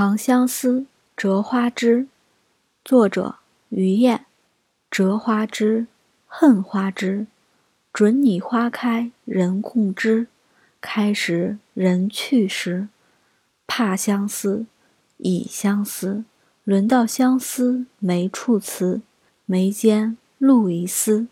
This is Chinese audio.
长相思·折花枝，作者于晏。折花枝，恨花枝，准你花开人共知，开时人去时，怕相思，已相思。轮到相思没处辞，眉间露一丝。